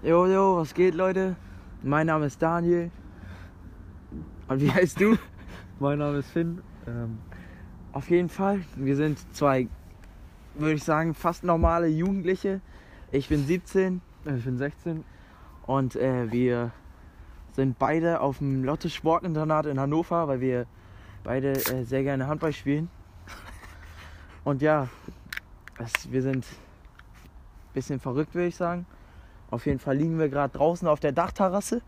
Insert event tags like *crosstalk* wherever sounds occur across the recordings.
Jo, jo, was geht, Leute? Mein Name ist Daniel. Und wie heißt du? *laughs* Mein Name ist Finn. Ähm, Auf jeden Fall, wir sind zwei, würde ich sagen, fast normale Jugendliche. Ich bin 17 ich bin 16. und äh, wir sind beide auf dem Lotte Sportinternat in Hannover, weil wir beide äh, sehr gerne Handball spielen. Und ja, es, wir sind ein bisschen verrückt, würde ich sagen. Auf jeden Fall liegen wir gerade draußen auf der Dachterrasse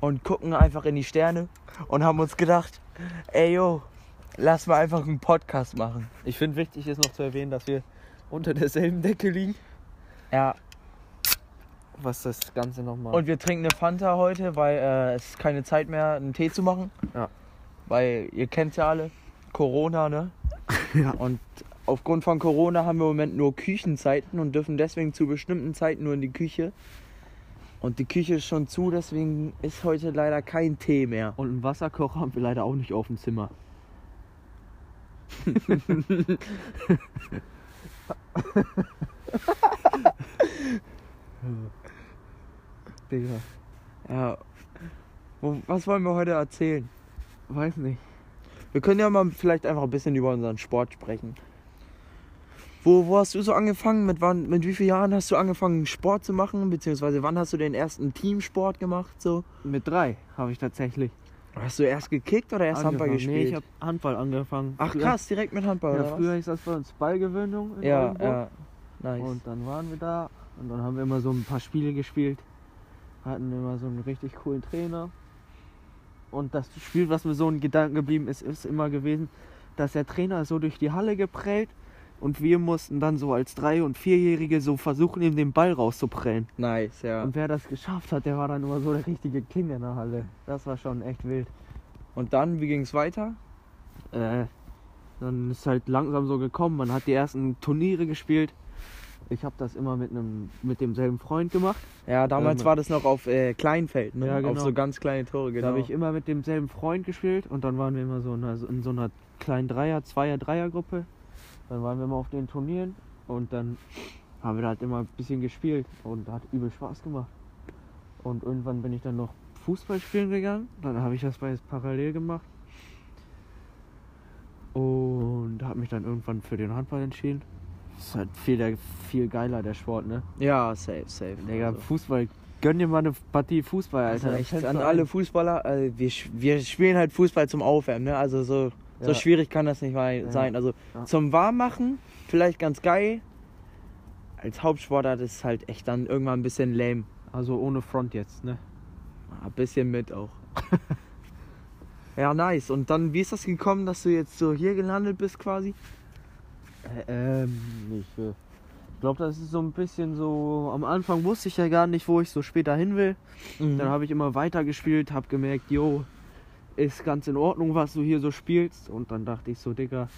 und gucken einfach in die Sterne und haben uns gedacht, ey yo, lass mal einfach einen Podcast machen. Ich finde wichtig ist noch zu erwähnen, dass wir unter derselben Decke liegen. Ja, Was das Ganze nochmal. und wir trinken eine Fanta heute, weil äh, es ist keine Zeit mehr, einen Tee zu machen. Ja. Weil ihr kennt ja alle, Corona, ne? *laughs* Ja. Und aufgrund von Corona haben wir im Moment nur Küchenzeiten und dürfen deswegen zu bestimmten Zeiten nur in die Küche. Und die Küche ist schon zu, deswegen ist heute leider kein Tee mehr. Und einen Wasserkocher haben wir leider auch nicht auf dem Zimmer. Digga. Ja. Was wollen wir heute erzählen? Weiß nicht. Wir können ja mal vielleicht einfach ein bisschen über unseren Sport sprechen. Wo, wo hast du so angefangen? Mit, wann, mit wie vielen Jahren hast du angefangen, Sport zu machen? Beziehungsweise wann hast du den ersten Teamsport gemacht? So? Mit drei habe ich tatsächlich. Hast du erst gekickt oder erst Handball angefangen. gespielt? Nee, ich habe Handball angefangen. Ach Früher- krass, direkt mit Handball. Ja, früher hieß das bei uns Ballgewöhnung. in Ja, Oldenburg. ja. Nice. Und dann waren wir da und dann haben wir immer so ein paar Spiele gespielt. Hatten immer so einen richtig coolen Trainer. Und das Spiel, was mir so in Gedanken geblieben ist, ist immer gewesen, dass der Trainer so durch die Halle geprellt und wir mussten dann so als Drei- und Vierjährige so versuchen, ihm den Ball rauszuprellen. nice, ja. Und wer das geschafft hat, der war dann immer so der richtige King in der Halle. Das war schon echt wild. Und dann, wie ging es weiter? Äh, dann ist halt langsam so gekommen. Man hat die ersten Turniere gespielt. Ich habe das immer mit einem mit demselben Freund gemacht. Ja, damals Ähm, war das noch auf äh, Kleinfeld, ne? Ja, Auf genau. so ganz kleine Tore, Da genau. habe ich immer mit demselben Freund gespielt und dann waren wir immer so in, in so einer kleinen Dreier-, Zweier-, Dreiergruppe. Dann waren wir immer auf den Turnieren und dann haben wir da halt immer ein bisschen gespielt und hat übel Spaß gemacht. Und irgendwann bin ich dann noch Fußball spielen gegangen. Dann habe ich das beides parallel gemacht. Und habe mich dann irgendwann für den Handball entschieden. Das ist halt viel, der, viel geiler, der Sport, ne? ja, safe, safe. Digga, Also. Fußball, gönn dir mal eine Partie Fußball, Also Alter. echt Dann an alle. Fußballer, äh, wir, wir spielen halt Fußball zum Aufwärmen, ne? Also so, so Ja. schwierig kann das nicht mal sein. Also zum Warmmachen vielleicht ganz geil. Als Hauptsportart ist es halt echt dann irgendwann ein bisschen lame. Also ohne Front jetzt, ne? Ein bisschen mit auch. *laughs* ja, nice. Und dann, wie ist das gekommen, dass du jetzt so hier gelandet bist quasi? Äh, ähm, ich äh, glaube, das ist so ein bisschen so. Am Anfang wusste ich ja gar nicht, wo ich so später hin will. Mhm. Dann habe ich immer weiter gespielt, habe gemerkt, jo, ist ganz in Ordnung, was du hier so spielst. Und dann dachte ich so, Digga,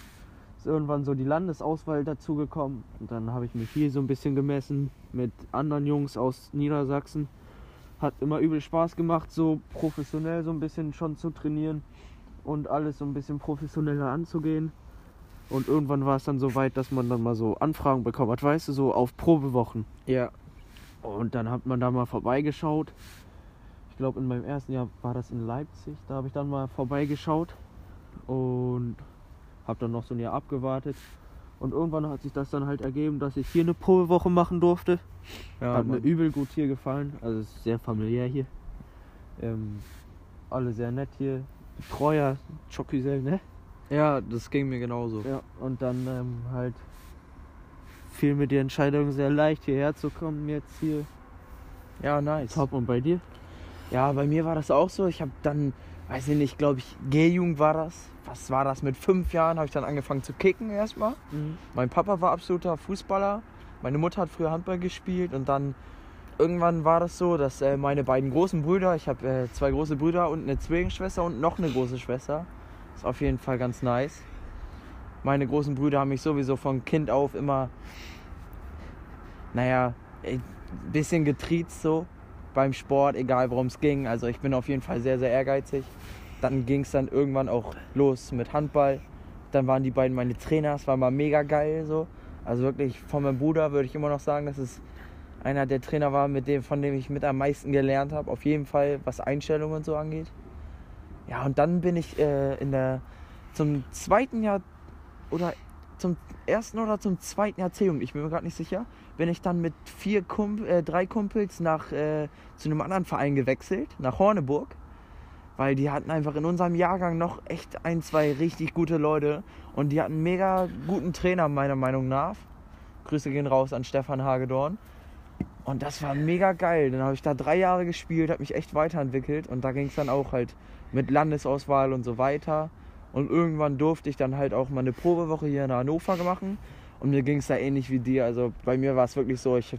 ist irgendwann so die Landesauswahl dazugekommen. Und dann habe ich mich hier so ein bisschen gemessen mit anderen Jungs aus Niedersachsen. Hat immer übel Spaß gemacht, so professionell so ein bisschen schon zu trainieren und alles so ein bisschen professioneller anzugehen. Und irgendwann war es dann so weit, dass man dann mal so Anfragen bekommen hat, weißt du, so auf Probewochen. ja. Und dann hat man da mal vorbeigeschaut. Ich glaube, in meinem ersten Jahr war das in Leipzig. Da habe ich dann mal vorbeigeschaut und habe dann noch so ein Jahr abgewartet. Und irgendwann hat sich das dann halt ergeben, dass ich hier eine Probewoche machen durfte. ja hat mir Mann. übel gut hier gefallen. Also es ist sehr familiär hier. Ähm, alle sehr nett hier. Betreuer, Choküsel, ne? ja, das ging mir genauso. Ja, und dann ähm, halt fiel mir die Entscheidung sehr leicht, hierher zu kommen jetzt hier. Ja, nice. Top und bei dir? Ja, bei mir war das auch so. Ich habe dann, weiß ich nicht, glaube ich, G-Jugend war das. Was war das? Mit fünf Jahren habe ich dann angefangen zu kicken erstmal. Mein Papa war absoluter Fußballer. Meine Mutter hat früher Handball gespielt und dann irgendwann war das so, dass äh, meine beiden großen Brüder, ich habe äh, zwei große Brüder und eine Zwillingsschwester und noch eine große Schwester. Ist auf jeden Fall ganz nice. Meine großen Brüder haben mich sowieso von Kind auf immer, naja, ein bisschen getriezt so beim Sport, egal worum es ging. Also ich bin auf jeden Fall sehr, sehr ehrgeizig. Dann ging es dann irgendwann auch los mit Handball. Dann waren die beiden meine Trainer, es war mal mega geil so. Also wirklich von meinem Bruder würde ich immer noch sagen, das ist einer der Trainer war, mit dem, von dem ich mit am meisten gelernt habe. Auf jeden Fall, was Einstellung und so angeht. Ja, und dann bin ich äh, in der zum zweiten Jahr oder zum ersten oder zum zweiten C-Jugend, ich bin mir gerade nicht sicher, bin ich dann mit vier Kump äh, drei Kumpels nach äh, zu einem anderen Verein gewechselt, nach Horneburg. Weil die hatten einfach in unserem Jahrgang noch echt ein, zwei richtig gute Leute. Und die hatten einen mega guten Trainer, meiner Meinung nach. Grüße gehen raus an Stefan Hagedorn. Und das war mega geil. Dann habe ich da drei Jahre gespielt, habe mich echt weiterentwickelt. Und da ging es dann auch halt mit Landesauswahl und so weiter. Und irgendwann durfte ich dann halt auch mal eine Probewoche hier in Hannover machen. Und mir ging es da ähnlich wie dir. Also bei mir war es wirklich so, ich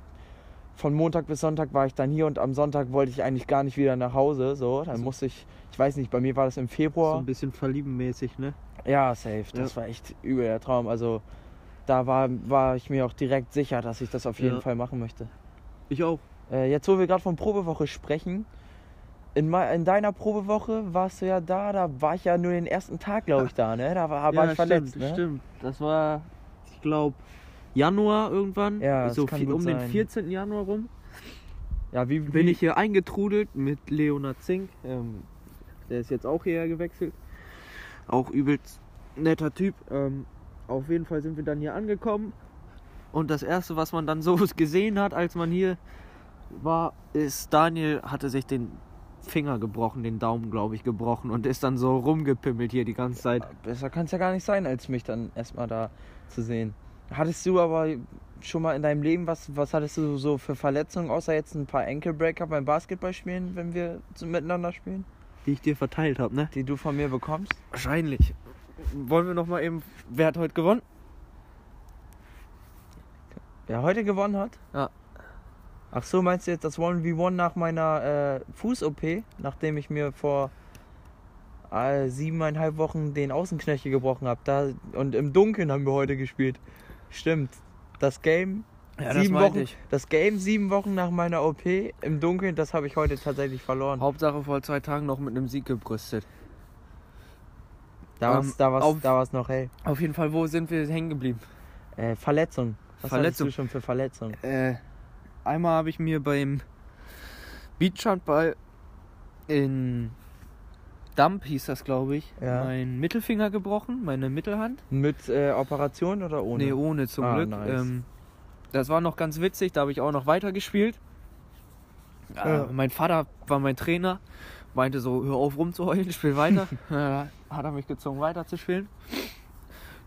von Montag bis Sonntag war ich dann hier und am Sonntag wollte ich eigentlich gar nicht wieder nach Hause. So, dann musste ich, ich weiß nicht, bei mir war das im Februar. So ein bisschen verliebenmäßig, ne? Ja, safe. Das ja. war echt übel der Traum. Also da war, war ich mir auch direkt sicher, dass ich das auf jeden ja. Fall machen möchte. Ich auch. Äh, jetzt, wo wir gerade von Probewoche sprechen, in, in, deiner Probewoche warst du ja da, da war ich ja nur den ersten Tag, glaube ich, da, ne? Da war, war ja, ich verletzt. Stimmt, ne? stimmt. Das war, ich glaube, Januar irgendwann. Ja, so viel, um sein. den 14. Januar rum. Ja, wie, bin ich hier eingetrudelt mit Leonard Zink. Ähm, der ist jetzt auch hierher gewechselt. Auch übelst netter Typ. Ähm, auf jeden Fall sind wir dann hier angekommen. Und das erste, was man dann so *laughs* gesehen hat, als man hier war, ist, Daniel hatte sich den Finger gebrochen, den Daumen, glaube ich, gebrochen und ist dann so rumgepimmelt hier die ganze Zeit. Ja, besser kann es ja gar nicht sein, als mich dann erstmal da zu sehen. Hattest du aber schon mal in deinem Leben, was, was hattest du so für Verletzungen, außer jetzt ein paar Ankle-Breaker beim Basketballspielen, wenn wir miteinander spielen? Die ich dir verteilt habe, ne? Die du von mir bekommst? Wahrscheinlich. Wollen wir noch mal eben, wer hat heute gewonnen? Wer heute gewonnen hat? Ja. Ach so, meinst du jetzt das 1v1 nach meiner äh, Fuß-OP, nachdem ich mir vor äh, siebeneinhalb Wochen den Außenknöchel gebrochen habe? Da, und im Dunkeln haben wir heute gespielt. Stimmt. Das Game. Ja, sieben das Wochen, ich. das Game sieben Wochen nach meiner OP im Dunkeln, das habe ich heute tatsächlich verloren. Hauptsache vor zwei Tagen noch mit einem Sieg gebrüstet. Da war es da war's, da war's noch hell. Auf jeden Fall, wo sind wir hängen geblieben? Äh, Verletzung. Was Verletzung. du schon für Verletzung? Äh, einmal habe ich mir beim Beachhandball in Dump hieß das, glaube ich, ja. meinen Mittelfinger gebrochen, meine Mittelhand. Mit äh, Operation oder ohne? Nee, ohne zum ah, Glück. Nice. Ähm, das war noch ganz witzig, da habe ich auch noch weiter gespielt. Ja. Äh, mein Vater war mein Trainer, meinte so, hör auf rumzuheulen, spiel weiter. *laughs* hat er mich gezwungen, weiter zu spielen.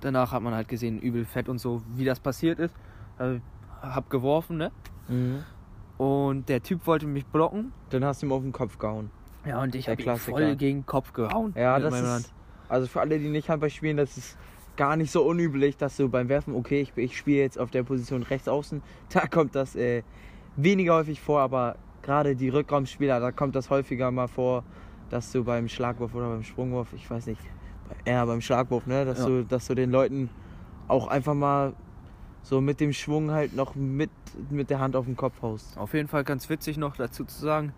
Danach hat man halt gesehen, übel fett und so, wie das passiert ist. Äh, hab geworfen, ne? Mhm. Und der Typ wollte mich blocken. Dann hast du ihm auf den Kopf gehauen. Ja, und ich habe ihn voll gegen den Kopf gehauen. Ja, das ist. Hand. Also für alle, die nicht Handball spielen, das ist gar nicht so unüblich, dass du beim Werfen, okay, ich, ich spiele jetzt auf der Position rechts außen, *laughs* da kommt das äh, weniger häufig vor, aber gerade die Rückraumspieler, da kommt das häufiger mal vor, dass du beim Schlagwurf oder beim Sprungwurf, ich weiß nicht, eher beim Schlagwurf, ne, dass Ja. du, dass du den Leuten auch einfach mal so mit dem Schwung halt noch mit, mit der Hand auf den Kopf haust. Auf jeden Fall ganz witzig noch dazu zu sagen,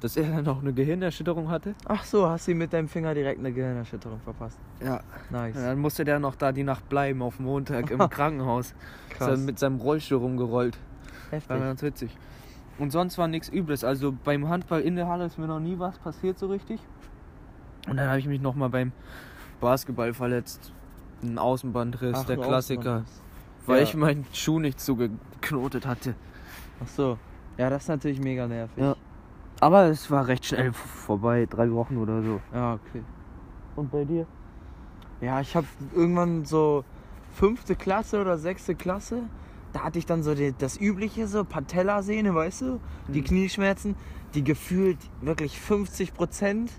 dass er dann noch eine Gehirnerschütterung hatte. Ach so, hast du ihm mit deinem Finger direkt eine Gehirnerschütterung verpasst. Ja. Nice. Dann musste der noch da die Nacht bleiben auf Montag im *laughs* Krankenhaus. Ist Krass. dann mit seinem Rollstuhl rumgerollt. War Heftig. ganz witzig. Und sonst war nichts Übles. Also beim Handball in der Halle ist mir noch nie was passiert so richtig. Und dann habe ich mich noch mal beim Basketball verletzt. Ein Außenbandriss, Ach, der ein Klassiker. Außenbandriss. Weil Ja. ich meinen Schuh nicht zugeknotet hatte. Ach so. Ja, das ist natürlich mega nervig. Ja. Aber es war recht schnell vorbei, drei Wochen oder so. Ja, okay. Und bei dir? Ja, ich habe irgendwann so fünfte Klasse oder sechste Klasse, da hatte ich dann so die, das übliche, so Patellasehne, weißt du, die Mhm. Knieschmerzen, die gefühlt wirklich 50 Prozent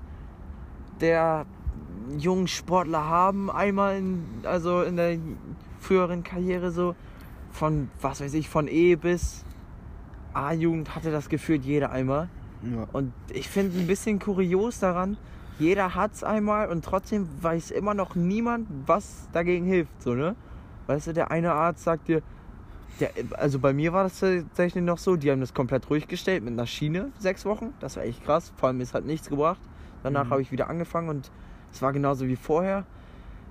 der jungen Sportler haben, einmal in, also in der früheren Karriere so, von, was weiß ich, von E bis A-Jugend hatte das gefühlt jeder einmal. Ja. Und ich finde ein bisschen kurios daran, jeder hat's einmal und trotzdem weiß immer noch niemand, was dagegen hilft, so, ne? Weißt du, der eine Arzt sagt dir, der, also bei mir war das tatsächlich noch so, die haben das komplett ruhig gestellt mit einer Schiene, sechs Wochen. Das war echt krass, vor allem es hat nichts gebracht. Danach Mhm. habe ich wieder angefangen und es war genauso wie vorher.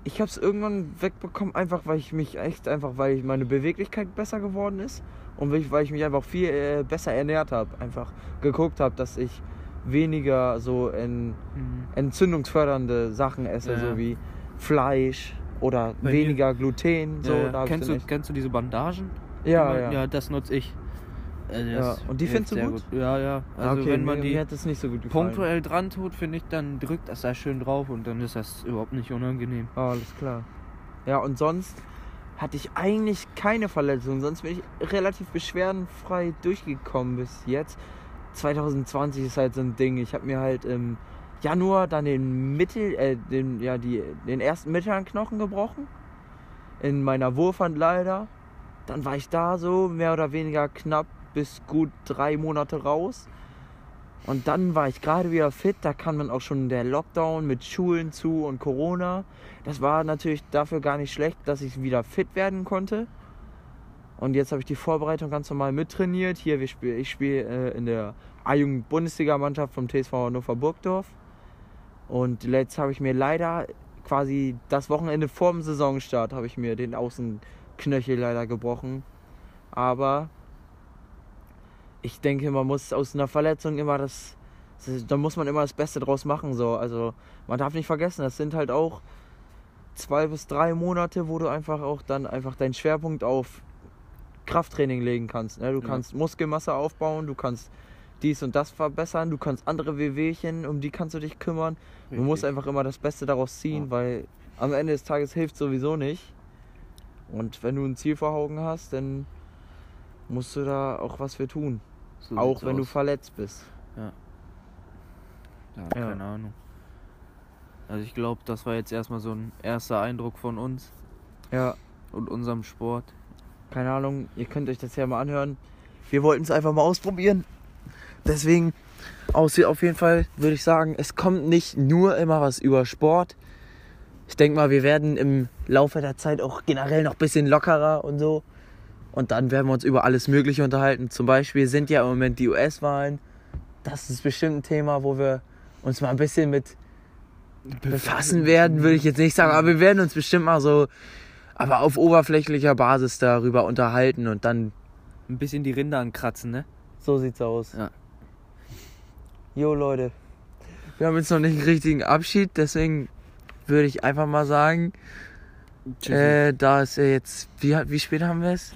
Ich habe es irgendwann wegbekommen, einfach weil ich mich echt, einfach weil meine Beweglichkeit besser geworden ist und weil ich mich einfach viel äh, besser ernährt habe. Einfach geguckt habe, dass ich weniger so in, mhm. entzündungsfördernde Sachen esse, ja. so wie Fleisch oder Bei weniger mir? Gluten. So, ja, kennst, du, kennst du diese Bandagen? Ja, ja. Ja, das nutze ich. Also ja. Und die findest du gut? gut? Ja, ja. Ah, also okay, wenn man die nicht so punktuell dran tut, finde ich, dann drückt das da schön drauf und dann ist das überhaupt nicht unangenehm. Oh, alles klar. Ja, und sonst hatte ich eigentlich keine Verletzungen. Sonst bin ich relativ beschwerdenfrei durchgekommen bis jetzt. 2020 ist halt so ein Ding. Ich habe mir halt im Januar dann den Mittel, äh, den, ja, die, den ersten mittleren Knochen gebrochen. In meiner Wurfhand leider. Dann war ich da so mehr oder weniger knapp bis gut drei Monate raus. Und dann war ich gerade wieder fit. Da kam dann auch schon der Lockdown mit Schulen zu und Corona. Das war natürlich dafür gar nicht schlecht, dass ich wieder fit werden konnte. Und jetzt habe ich die Vorbereitung ganz normal mittrainiert. Hier, spiel, ich spiele äh, in der A-Jugend-Bundesliga-Mannschaft vom TSV Hannover Burgdorf. Und jetzt habe ich mir leider quasi das Wochenende vor dem Saisonstart habe ich mir den Außenknöchel leider gebrochen. Aber ich denke, man muss aus einer Verletzung immer das, da muss man immer das Beste draus machen. So. Also man darf nicht vergessen, das sind halt auch zwei bis drei Monate, wo du einfach auch dann einfach deinen Schwerpunkt auf Krafttraining legen kannst. Ne? Du ja. kannst Muskelmasse aufbauen, du kannst dies und das verbessern, du kannst andere Wehwehchen, um die kannst du dich kümmern. Richtig. Du musst einfach immer das Beste daraus ziehen, ja. weil am Ende des Tages hilft sowieso nicht. Und wenn du ein Ziel vor Augen hast, dann musst du da auch was für tun. So auch wenn aus. du verletzt bist. Ja. Ja, keine ja. Ahnung. Also ich glaube, das war jetzt erstmal so ein erster Eindruck von uns. Ja. Und unserem Sport keine Ahnung, ihr könnt euch das ja mal anhören. Wir wollten es einfach mal ausprobieren. Deswegen, auf jeden Fall würde ich sagen, es kommt nicht nur immer was über Sport. Ich denke mal, wir werden im Laufe der Zeit auch generell noch ein bisschen lockerer und so. Und dann werden wir uns über alles Mögliche unterhalten. Zum Beispiel sind ja im Moment die US-Wahlen. Das ist bestimmt ein Thema, wo wir uns mal ein bisschen mit befassen werden, würde ich jetzt nicht sagen. Aber wir werden uns bestimmt mal so aber auf oberflächlicher Basis darüber unterhalten und dann ein bisschen die Rinder ankratzen, ne? So sieht's aus. Ja. Jo Leute, wir haben jetzt noch nicht einen richtigen Abschied, deswegen würde ich einfach mal sagen, äh, da ist jetzt, wie, wie spät haben wir es?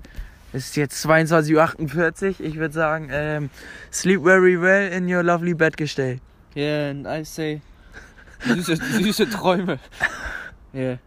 Es ist jetzt 22.48 Uhr. Ich würde sagen, ähm, sleep very well in your lovely bed gestell. Yeah, and I say, süße, süße Träume. *laughs* Yeah.